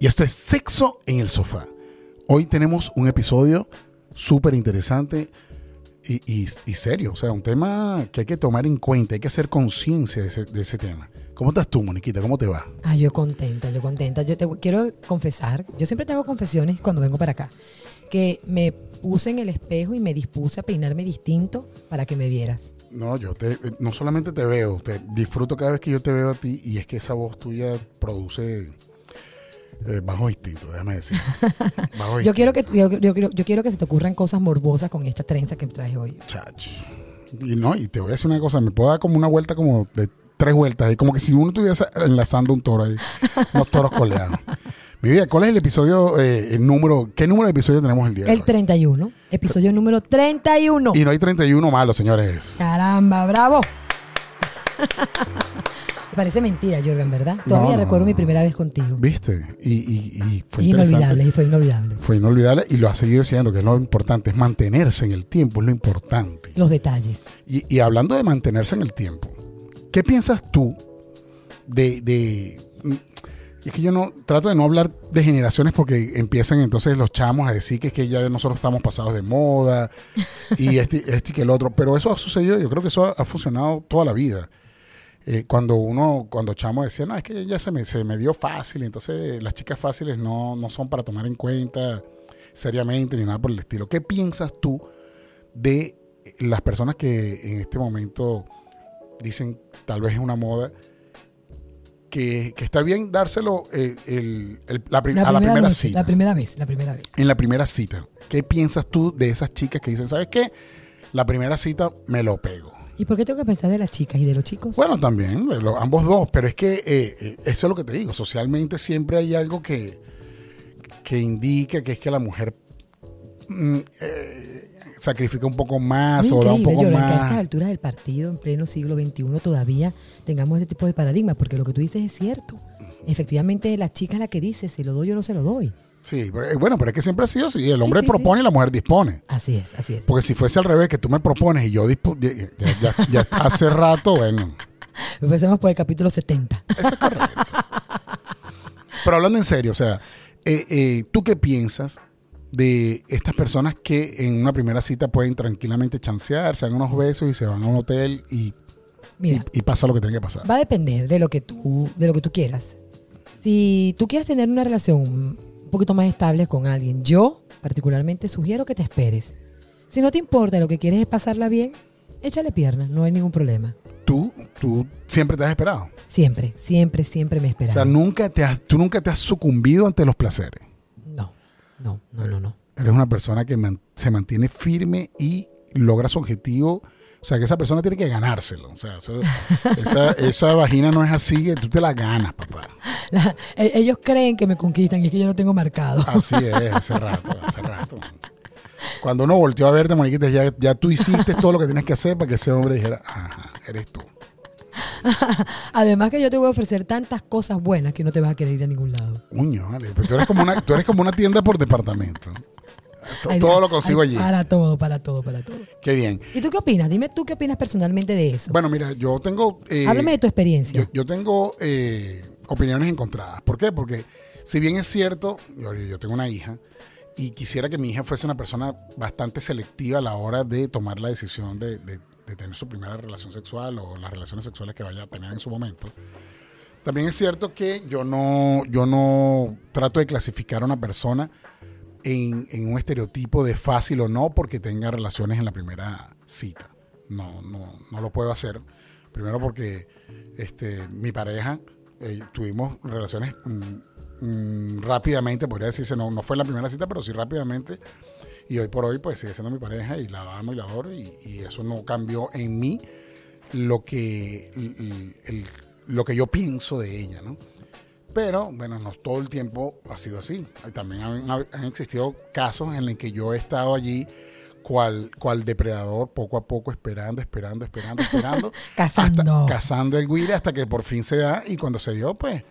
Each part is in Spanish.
y esto es Sexo en el Sofá. Hoy tenemos un episodio súper interesante y, y- y serio, o sea, un tema que hay que tomar en cuenta, hay que hacer conciencia de ese, de ese tema. ¿Cómo estás tú, Moniquita? ¿Cómo te va? Ah, yo contenta, yo contenta. Yo te quiero confesar, yo siempre te hago confesiones cuando vengo para acá, que me puse en el espejo y me dispuse a peinarme distinto para que me vieras. No, yo te, no solamente te veo, te disfruto cada vez que yo te veo a ti y es que esa voz tuya produce eh, bajo instinto, déjame decir. Bajo Yo quiero que yo, yo quiero, yo quiero que se te ocurran cosas morbosas con esta trenza que traje hoy. Chacho. Y no, y te voy a decir una cosa, me puedo dar como una vuelta como de tres vueltas, ahí como que si uno estuviese enlazando un toro ahí, unos toros coleados. Mi vida, ¿cuál es el episodio, eh, el número, qué número de episodio tenemos el día de El hoy? 31, episodio número 31. Y no hay 31 malos, señores. Caramba, bravo. Parece mentira, Jorgen, ¿verdad? Todavía No, no, recuerdo no. mi primera vez contigo. ¿Viste? Y, y, y fue inolvidable, y fue inolvidable. Fue inolvidable y lo ha seguido diciendo que es lo importante, es mantenerse en el tiempo, es lo importante. Los detalles. Y, y hablando de mantenerse en el tiempo, ¿qué piensas tú de, de- mm, Es que yo no trato de no hablar de generaciones porque empiezan entonces los chamos a decir que es que ya nosotros estamos pasados de moda y este, este y que el otro, pero eso ha sucedido, yo creo que eso ha, ha funcionado toda la vida. Eh, cuando uno, cuando chamo decía, no, es que ya se me, se me dio fácil, entonces las chicas fáciles no, no son para tomar en cuenta seriamente ni nada por el estilo. ¿Qué piensas tú de las personas que en este momento dicen tal vez es una moda que, que está bien dárselo eh, el- el- la prim- a la primera vez, cita La primera vez, la primera vez. en la primera cita ¿qué piensas tú de esas chicas que dicen sabes qué la primera cita me lo pego ¿Y por qué tengo que pensar de las chicas y de los chicos? bueno también de los- ambos dos pero es que eh, eh, eso es lo que te digo socialmente siempre hay algo que que indica que es que la mujer mm, eh, sacrifica un poco más Muy o da un poco Jordan, que a estas más alturas del partido, en pleno siglo XXI, todavía tengamos este tipo de paradigmas, porque lo que tú dices es cierto. Efectivamente, la chica es la que dice, se lo doy o no se lo doy. Sí, pero, eh, bueno, pero es que siempre ha sido así. El hombre sí, propone y la mujer dispone. Así es, así es. Porque si fuese al revés, que tú me propones y yo dispo- ya, ya- ya- ya hace rato, bueno, Empecemos por el capítulo 70. eso es correcto. Pero hablando en serio, o sea, eh, eh, ¿tú qué piensas de estas personas que en una primera cita pueden tranquilamente chancear, se dan unos besos y se van a un hotel y, Mira, y- y pasa lo que tiene que pasar? va a depender de lo que tú, de lo que tú quieras. Si tú quieres tener una relación un poquito más estable con alguien, yo particularmente sugiero que te esperes. Si no te importa, lo que quieres es pasarla bien, échale piernas, no hay ningún problema. Tú, tú siempre te has esperado. Siempre, siempre, siempre me he O esperado. sea, nunca te has, tú nunca te has sucumbido ante los placeres. no, no, no, no, no. Eres una persona que man- se mantiene firme y logra su objetivo. O sea, que esa persona tiene que ganárselo. O sea, eso- esa, esa vagina no es así, que tú te la ganas, papá. La- e- ellos creen que me conquistan y es que yo lo tengo marcado. Así es, hace rato, hace rato. Cuando uno volteó a verte, Moniquita, ya, ya tú hiciste todo lo que tienes que hacer para que ese hombre dijera, ajá, eres tú. Además que yo te voy a ofrecer tantas cosas buenas que no te vas a querer ir a ningún lado. Uño, vale. Pues tú eres como una, tú eres como una tienda por departamento. Ay, Todo lo consigo ay, allí. Para todo, para todo, para todo. Qué bien. ¿Y tú qué opinas? Dime tú qué opinas personalmente de eso. Bueno, mira, yo tengo... eh, Háblame de tu experiencia. Yo, yo tengo eh, opiniones encontradas. ¿Por qué? Porque si bien es cierto, yo, yo tengo una hija y quisiera que mi hija fuese una persona bastante selectiva a la hora de tomar la decisión de, de- de tener su primera relación sexual o las relaciones sexuales que vaya a tener en su momento. También es cierto que yo no, yo no trato de clasificar a una persona en, un estereotipo de fácil o no porque tenga relaciones en la primera cita. No, no, no lo puedo hacer. Primero porque este, mi pareja, eh, tuvimos relaciones mm, mm, rápidamente, podría decirse, no, no fue en la primera cita, pero sí rápidamente. Y hoy por hoy, pues sigue siendo mi pareja y la amo y la adoro. Y, eso no cambió en mí lo que, lo que yo pienso de ella, ¿no? Pero, bueno, no todo el tiempo ha sido así. También han, han existido casos en los que yo he estado allí cual, cual depredador, poco a poco, esperando, esperando, esperando, esperando. Cazando. Hasta, cazando el guire hasta que por fin se da. Y cuando se dio, pues,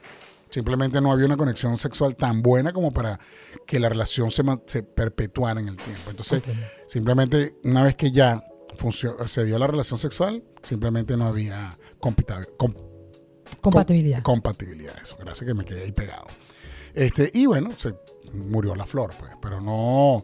simplemente no había una conexión sexual tan buena como para que la relación se, perpetuara en el tiempo. Entonces, simplemente una vez que ya se dio la relación sexual, simplemente no había com- Compatibilidad. compatibilidad. Eso, gracias que me quedé ahí pegado. Este, y bueno, se murió la flor, pues. Pero no.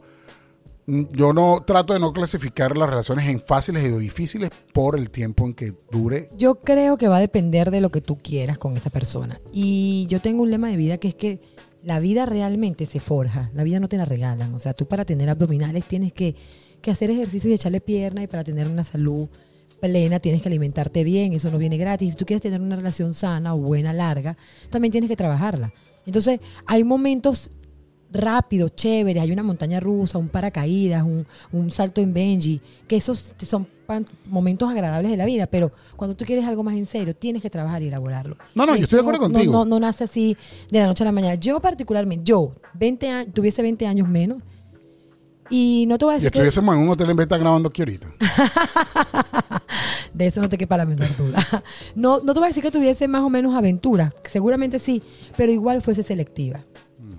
Yo no trato de no clasificar las relaciones en fáciles y difíciles por el tiempo en que dure. Yo creo que va a depender de lo que tú quieras con esa persona. Y yo tengo un lema de vida que es que la vida realmente se forja. La vida no te la regalan. O sea, tú para tener abdominales tienes que, que hacer ejercicio y echarle pierna y para tener una salud plena tienes que alimentarte bien, eso no viene gratis. Si tú quieres tener una relación sana o buena, larga, también tienes que trabajarla. Entonces, hay momentos rápidos, chéveres, hay una montaña rusa, un paracaídas, un, un salto en Benji, que esos son momentos agradables de la vida, pero cuando tú quieres algo más en serio, tienes que trabajar y elaborarlo. No, no, yo estoy de acuerdo no- contigo. No, no nace así de la noche a la mañana. Yo particularmente, yo, 20 años, tuviese 20 años menos, y no te voy a Y decir que estuviésemos en un hotel en vez de estar grabando aquí ahorita. de eso no te quepa la menor duda. No, no te voy a decir que tuviese más o menos aventuras, seguramente sí, pero igual fuese selectiva.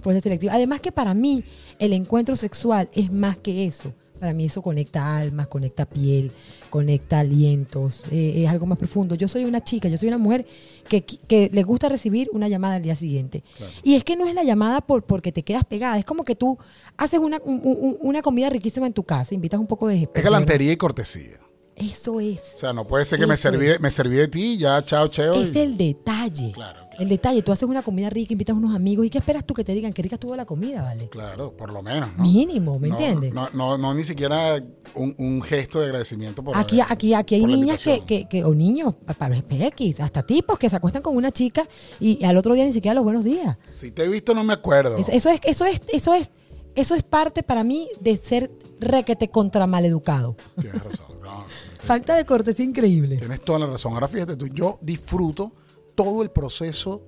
Fuese selectiva. Además que para mí el encuentro sexual es más que eso. Para mí eso conecta almas, conecta piel, conecta alientos, eh, es algo más profundo. Yo soy una chica, yo soy una mujer que, que le gusta recibir una llamada al día siguiente. Y es que no es la llamada por, porque te quedas pegada, es como que tú haces una, un- un- una comida riquísima en tu casa, invitas un poco de... Es galantería y cortesía. Eso es. O sea, no puede ser que me serví, me serví de ti, ya, chao, cheo. Es y- el detalle. Claro. El detalle, tú haces una comida rica, invitas a unos amigos y ¿qué esperas tú que te digan? Que rica estuvo la comida, ¿vale? Claro, por lo menos, ¿no? Mínimo, ¿me No, entiendes? No, no, no, ni siquiera un, un gesto de agradecimiento por Aquí, haber- aquí, aquí hay niñas que, que, que- o niños, para X, hasta tipos que se acuestan con una chica y al otro día ni siquiera los buenos días. Si te he visto, no me acuerdo. Es- Eso es, eso es, eso es, eso es parte para mí de ser requete contra maleducado. Tienes razón. no, Falta de cortesía increíble. tienes toda la razón. Ahora fíjate tú, yo disfruto todo el proceso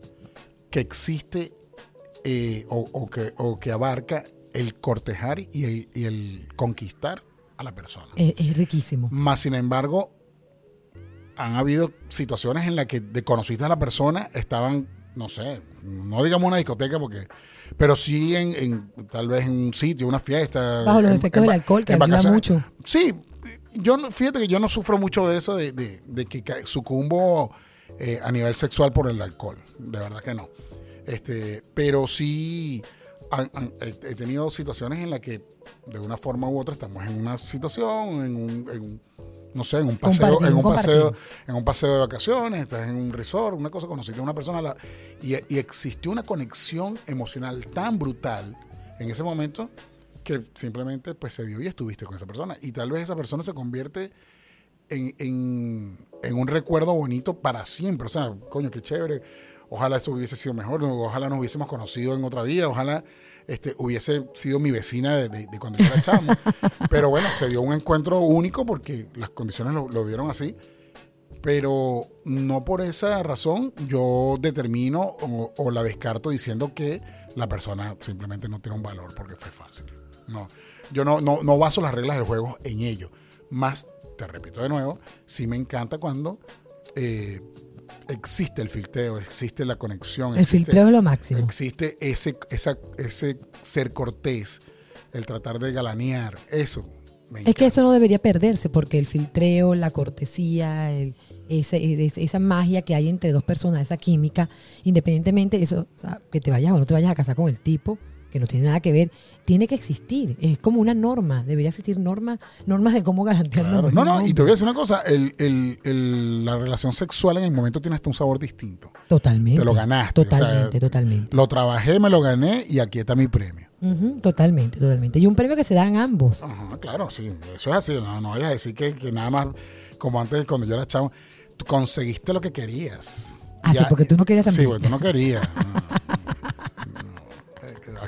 que existe eh, o, o que, o que abarca el cortejar y el, y el conquistar a la persona. Es, es riquísimo. Más sin embargo, han habido situaciones en las que de conociste a la persona, estaban, no sé, no digamos una discoteca porque, pero sí en, en- tal vez en un sitio, una fiesta. Bajo los en- efectos en del alcohol, que ayuda mucho. Sí, yo no, fíjate que yo no sufro mucho de eso, de, de- de que sucumbo eh, a nivel sexual por el alcohol. De verdad que no. Este, pero sí han- han- he tenido situaciones en las que de una forma u otra estamos en una situación, en un, en un- no sé, en un paseo, en un paseo, en un paseo de vacaciones, estás en un resort, una cosa, conociste a una persona la- y, y existió una conexión emocional tan brutal en ese momento que simplemente pues se dio y estuviste con esa persona. Y tal vez esa persona se convierte en, en- en un recuerdo bonito para siempre. O sea, coño, qué chévere. Ojalá esto hubiese sido mejor, ojalá nos hubiésemos conocido en otra vida, ojalá este, hubiese sido mi vecina de, de- de cuando yo era chamo. Pero bueno, se dio un encuentro único porque las condiciones lo, lo dieron así. Pero no por esa razón yo determino o, o la descarto diciendo que la persona simplemente no tiene un valor porque fue fácil. No, yo no, no, no baso las reglas del juego en ello. Más, te repito de nuevo, sí me encanta cuando eh, existe el filtreo, existe la conexión. El existe- filtreo es lo máximo. Existe ese, esa, ese ser cortés, el tratar de galanear, eso. me Es que eso no debería perderse porque el filtreo, la cortesía, el- ese- es- esa magia que hay entre dos personas, esa química, independientemente de eso, o sea, que te vayas o no te vayas a casar con el tipo, que no tiene nada que ver, tiene que existir. Es como una norma. Debería existir normas normas de cómo garantir Claro. No, no, y te voy a decir una cosa, el, el- el- la relación sexual en el momento tiene hasta un sabor distinto. Totalmente. Te lo ganaste, o sea, Totalmente, totalmente. Lo trabajé, me lo gané y aquí está mi premio. Totalmente, totalmente. Y un premio que se dan ambos. Ajá, claro, sí, eso es así. No, no vayas a decir que, que nada más, como antes cuando yo era chavo, conseguiste lo que querías. Ah, sí, porque tú no querías Sí, también. porque tú no querías. No,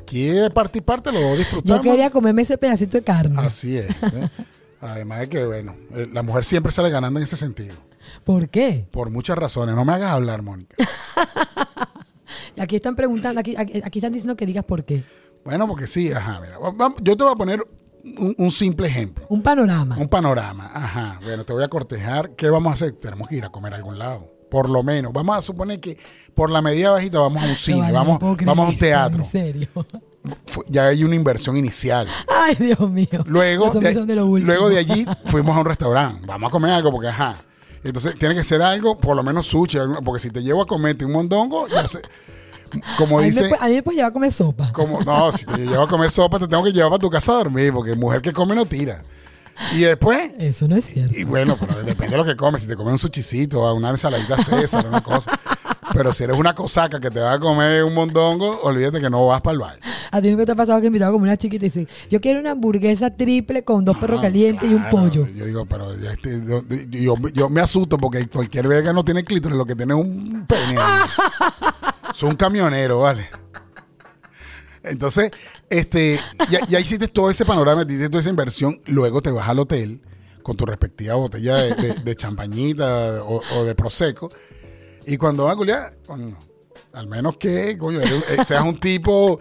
Aquí de parte y parte lo Yo disfrutamos. quería comerme ese pedacito de carne. Así es. ¿eh? Además de que, bueno, eh, la mujer siempre sale ganando en ese sentido. ¿Por qué? Por muchas razones. No me hagas hablar, Mónica. Aquí están preguntando, aquí, están diciendo que digas por qué. Bueno, porque sí, ajá, mira. Yo te voy a poner un, un simple ejemplo. Un panorama. Un panorama. Ajá. Bueno, te voy a cortejar. ¿Qué vamos a hacer? Tenemos que ir a comer a algún lado. Por lo menos. Vamos a suponer que por la medida bajita vamos a un cine, no vamos, vamos a un teatro. En serio. Ya hay una inversión inicial. Ay, Dios mío. Luego de, luego de allí fuimos a un restaurante. Vamos a comer algo porque, ajá. Entonces tiene que ser algo, por lo menos sushi, porque si te llevo a comerte un mondongo, ya sé. como a, mí me, dice, a mí me puedes llevar a comer sopa. como, no, si te llevo a comer sopa, te tengo que llevar para tu casa a dormir, porque mujer que come no tira. Y después, Eso no es cierto. y bueno, pero depende de lo que comes. Si te comes un suchicito, una ensaladita César, una cosa. Pero si eres una cosaca que te va a comer un mondongo, olvídate que no vas para el baile. A ti nunca te ha pasado que invitado como una chiquita y dice, yo quiero una hamburguesa triple con dos perros Ah, calientes y un pollo. Yo digo, pero este- yo, yo- yo me asusto porque cualquier verga no tiene clítoris, lo que tiene es un pene. es un camionero, ¿vale? Entonces, este, ya, ya hiciste todo ese panorama, hiciste toda esa inversión, luego te vas al hotel con tu respectiva botella de, champañita o, de prosecco. Y cuando vas a al menos que, coño, eh, seas un tipo,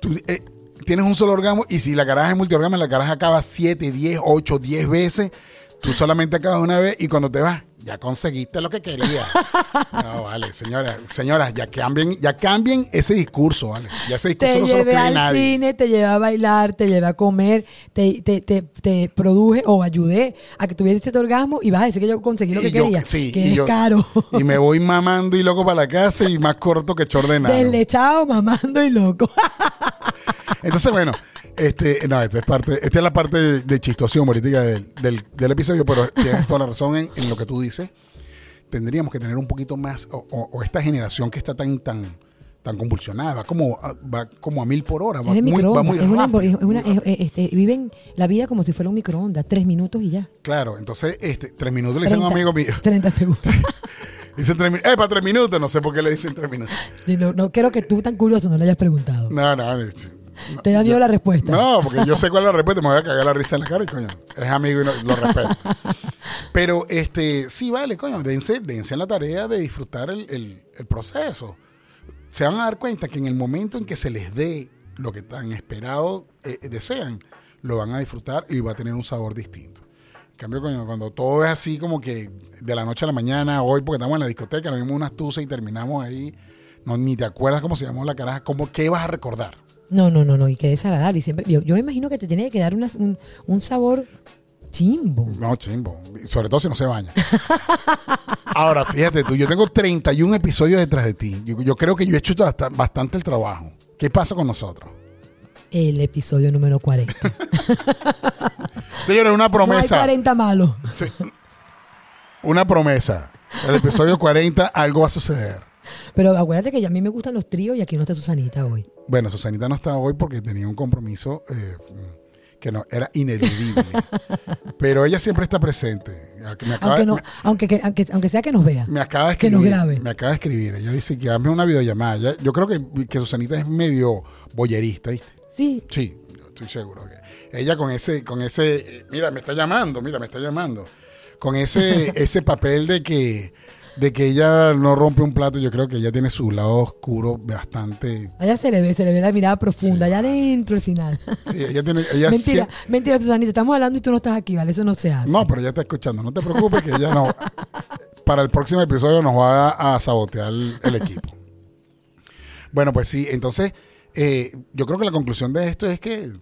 tú, eh, tienes un solo orgasmo y si la caraja es multiorgasmo, la caraja acaba 7, 10, 8, 10 veces, tú solamente acabas una vez y cuando te vas, ya conseguiste lo que querías. No, vale, señoras, señoras, ya cambien, ya cambien ese discurso, vale. Ya ese discurso Te no se lo cree al nadie. cine, te llevé a bailar, te llevé a comer, te, te, te, te produje o ayudé a que tuvieses este orgasmo y vas a decir que yo conseguí lo que yo- quería. sí, que y es yo- caro. Y me voy mamando y loco para la casa y más corto que chor de nada. Deslechado, mamando y loco. Entonces, bueno, este, no, esta es parte, esta es la parte de, de humorística del, del, del episodio, pero tienes toda la razón en, en lo que tú dices. Tendríamos que tener un poquito más, o, o- o esta generación que está tan, tan, tan convulsionada, va como, a- va como a mil por hora, va es muy, va microondas. muy es una, rápido, es una- muy rápido. es- este, viven la vida como si fuera un microondas. Tres minutos y ya. Claro, entonces, este, tres minutos le dicen a un 30, amigo mío. 30 segundos. Dicen tres minutos. ¡Eh, para tres minutos! No sé por qué le dicen tres minutos. No, no creo que tú tan curioso no le hayas preguntado. No, no. Te da miedo yo- la respuesta. No, porque yo sé cuál es la respuesta, me voy a cagar la risa en la cara y coño, es amigo y no- lo respeto. Pero este, sí, vale, coño, dense, dense en la tarea de disfrutar el, el- el proceso. Se van a dar cuenta que en el momento en que se les dé lo que tan esperado eh, desean, lo van a disfrutar y va a tener un sabor distinto. En cambio, coño, cuando todo es así como que de la noche a la mañana, hoy porque estamos en la discoteca, nos vimos unas tuzas y terminamos ahí, no, ni te acuerdas cómo se llamó la caraja, ¿cómo, ¿qué vas a recordar? No, no, no, no, y qué desagradable. Y siempre, yo, yo me imagino que te tiene que dar una- un, un sabor chimbo. No, chimbo. Sobre todo si no se baña. Ahora, fíjate tú, yo tengo 31 episodios detrás de ti. Yo, yo creo que yo he hecho bast- bastante el trabajo. ¿Qué pasa con nosotros? El episodio número 40. Señores, una No hay promesa. 40 malos. Sí. Una promesa. El episodio 40, algo va a suceder. Pero acuérdate que a mí me gustan los tríos y aquí no está Susanita hoy. Bueno, Susanita no está hoy porque tenía un compromiso eh, que no era ineludible. Pero ella siempre está presente. Me acaba, Aunque, no, me- aunque, que- aunque, aunque sea que nos vea. Me acaba de Que escribir. nos grabe. Me acaba de escribir. Ella dice que hazme una videollamada. Yo creo que, que Susanita es medio boyerista, ¿viste? Sí, Sí, yo estoy seguro. que ella con ese, con ese, eh, mira, me está llamando, mira, me está llamando. Con ese, ese papel de que, de que ella no rompe un plato, yo creo que ella tiene su lado oscuro bastante. allá se le ve, se le ve la mirada profunda, Sí. allá adentro al final. Sí, ella tiene, ella mentira, sie- mentira, Susanita, estamos hablando y tú no estás aquí, ¿vale? Eso no se hace. no, pero ella está escuchando. No te preocupes que ella no. Para el próximo episodio nos va a, a sabotear el, el equipo. Bueno, pues sí, entonces eh, yo creo que la conclusión de esto es que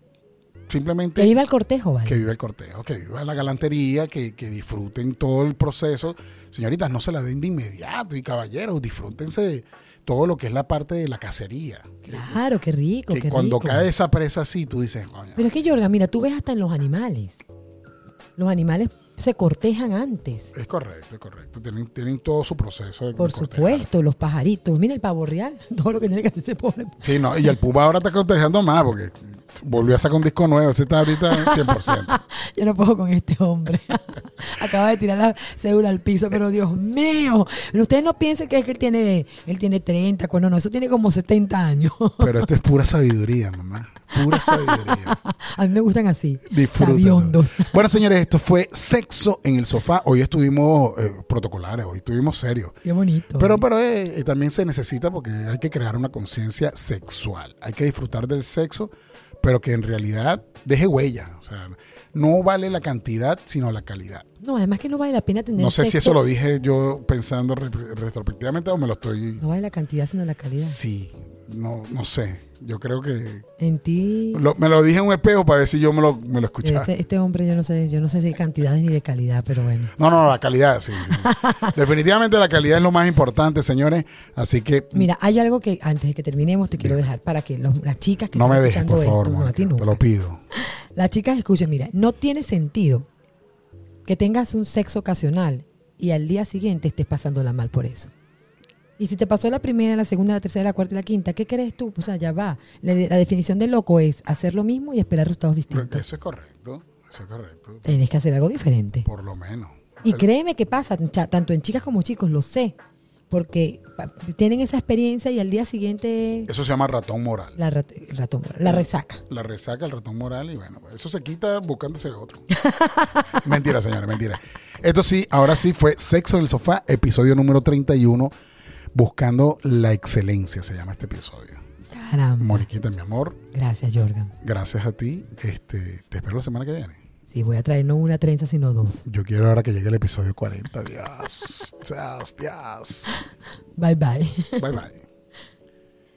simplemente Que iba al cortejo, ¿vale? que viva el cortejo, que viva la galantería, que, que disfruten todo el proceso. Señoritas, no se la den de inmediato y caballeros, disfrútense todo lo que es la parte de la cacería. Que- Claro, qué rico, que qué cuando rico. cae esa presa así, tú dices, coño. Pero es que, Jorga, mira, tú ves hasta en los animales. Los animales se cortejan antes. Es correcto, es correcto. Tienen, tienen todo su proceso. de Por supuesto, los pajaritos. Mira el pavo real, todo lo que tiene que hacer ese pobre. Sí, no, y el Puma ahora está cortejando más porque volvió a sacar un disco nuevo. Ese está ahorita en 100%. Yo no puedo con este hombre. Acaba de tirar la cédula al piso, pero Dios mío. Pero ustedes no piensen que es que él tiene, él tiene 30, cuando no, eso tiene como 70 años. Pero esto es pura sabiduría, mamá. Pura sabiduría. A mí me gustan así. Sabiondos. Bueno, señores, esto fue Sexo en el Sofá. Hoy estuvimos eh, protocolares, hoy estuvimos serios. Qué bonito. Pero, pero eh, eh, también se necesita porque hay que crear una conciencia sexual. Hay que disfrutar del sexo, pero que en realidad deje huella. O sea, no vale la cantidad, sino la calidad. No, además que no vale la pena tener No sé si eso lo dije yo pensando re- retrospectivamente o me lo estoy... No vale la cantidad, sino la calidad. Sí, no, no sé. Yo creo que. En ti. lo- me lo dije en un espejo para ver si yo me lo, me lo escuchaba. este hombre, yo no sé, yo no sé si cantidades ni de calidad, pero bueno. No, no, la calidad, sí. sí. Definitivamente la calidad es lo más importante, señores. Así que Mira, hay algo que antes de que terminemos te quiero dejar para que los- las chicas que no me dejes, por favor, esto, no, te lo pido. Las chicas escuchen, mira, no tiene sentido que tengas un sexo ocasional y al día siguiente estés pasándola mal por eso. Y si te pasó la primera, la segunda, la tercera, la cuarta y la quinta, ¿qué crees tú? O sea, ya va. La, la definición de loco es hacer lo mismo y esperar resultados distintos. Eso es correcto. Eso es correcto. Tienes que hacer algo diferente. Por lo menos. Y créeme que pasa, tanto en chicas como chicos, lo sé. Porque tienen esa experiencia y al día siguiente Eso se llama ratón moral. la, rat- ratón, la resaca. La resaca, el ratón moral y bueno, eso se quita buscándose otro. mentira, señores, mentira. Esto sí, ahora sí fue Sexo en el Sofá, episodio número 31, buscando la excelencia, se llama este episodio. Caramba. Moriquita, mi amor, Gracias, Jorgan. gracias a ti. Este, te espero la semana que viene. Sí, voy a traer no una trenza, sino dos. Yo quiero ahora que llegue el episodio 40. Dios, Dios, Dios. Bye, bye. Bye, bye.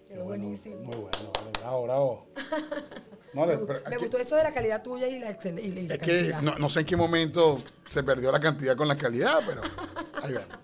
Quedó buenísimo. Muy bueno, vale, bravo, bravo. No, pero Me gustó eso de la calidad tuya y la, excel- y la- y la Es que no, no sé en qué momento se perdió la cantidad con la calidad, pero ahí vemos.